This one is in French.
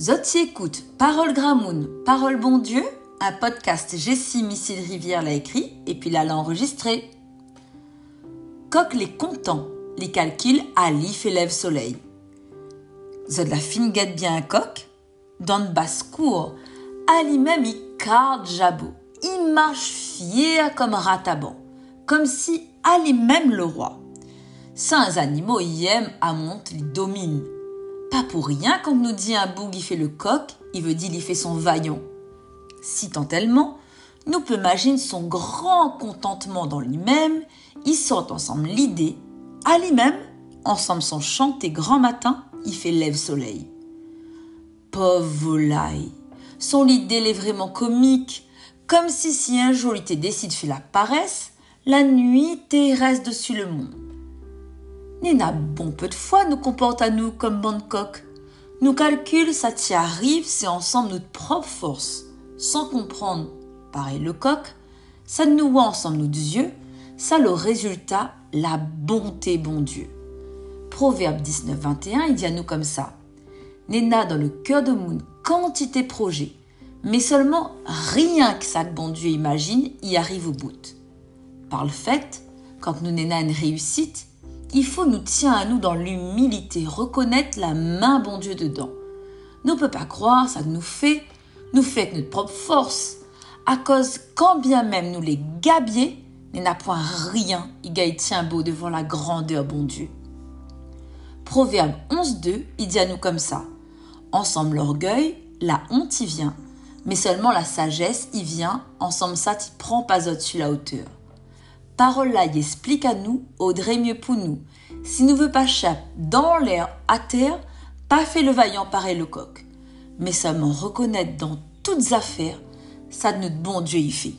Zotzi écoute Parole Gramoun, Parole Bon Dieu, un podcast Jessie Missile Rivière l'a écrit et puis l'a enregistré. Coq les content, les calculs à l'if élève soleil. Zod la fine guette bien un coq, dans le basse-cour, Ali même il carte jabot, il marche fier comme rataban, comme si Ali même le roi. Saints animaux y aiment à monte, les domine. Pas pour rien quand nous dit un boug il fait le coq, il veut dire il fait son vaillant. Si tant tellement, nous peut imaginer son grand contentement dans lui-même, ils sortent ensemble l'idée, à lui-même, ensemble son chanter grand matin, il fait lève soleil. Pauvre volaille, son idée est vraiment comique, comme si si un jour il était décidé de faire la paresse, la nuit t'es reste dessus le monde. Nina bon peu de fois nous comporte à nous comme bande coq. Nous calcule, ça t'y arrive, c'est ensemble notre propre force. Sans comprendre, pareil le coq, ça nous voit ensemble nos yeux, ça le résultat, la bonté bon Dieu. Proverbe 19, 21, il dit à nous comme ça. Nena dans le cœur de Moon, quantité projet, mais seulement rien que ça que bon Dieu imagine y arrive au bout. Par le fait, quand nous n'ena une réussite, il faut nous tenir à nous dans l'humilité, reconnaître la main bon Dieu dedans. Nous ne peut pas croire, ça nous fait, nous fait notre propre force. À cause, quand bien même nous les gabier, n'a point rien, il tient beau devant la grandeur bon Dieu. Proverbe 11.2, il dit à nous comme ça. Ensemble l'orgueil, la honte y vient, mais seulement la sagesse y vient, ensemble ça t'y prend pas au-dessus la hauteur parole là y explique à nous, Audrey mieux pour nous. Si nous veut pas chaper dans l'air, à terre, pas fait le vaillant pareil le coq, mais seulement reconnaître dans toutes affaires, ça de notre bon Dieu y fait.